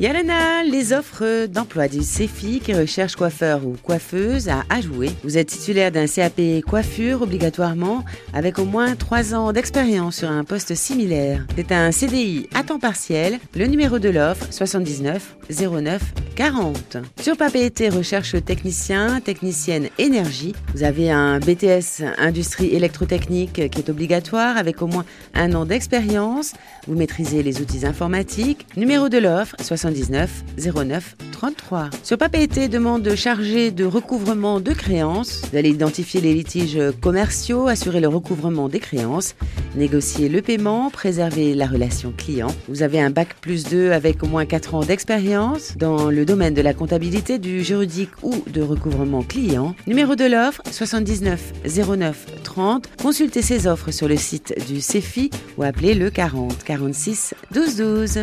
Yalana, les offres d'emploi du CEFI qui recherche coiffeur ou coiffeuse à ajouer. Vous êtes titulaire d'un CAP coiffure obligatoirement avec au moins 3 ans d'expérience sur un poste similaire. C'est un CDI à temps partiel. Le numéro de l'offre 79 09 40. Sur Papeete recherche technicien, technicienne énergie. Vous avez un BTS industrie électrotechnique qui est obligatoire avec au moins un an d'expérience. Vous maîtrisez les outils informatiques. Numéro de l'offre 79 09 33. Sur Papeete demande chargé de recouvrement de créances. Allez identifier les litiges commerciaux, assurer le recouvrement des créances, négocier le paiement, préserver la relation client. Vous avez un bac plus 2 avec au moins 4 ans d'expérience dans le domaine de la comptabilité, du juridique ou de recouvrement client. Numéro de l'offre 79 09 30. Consultez ces offres sur le site du CEFI ou appelez le 40 46 12 12.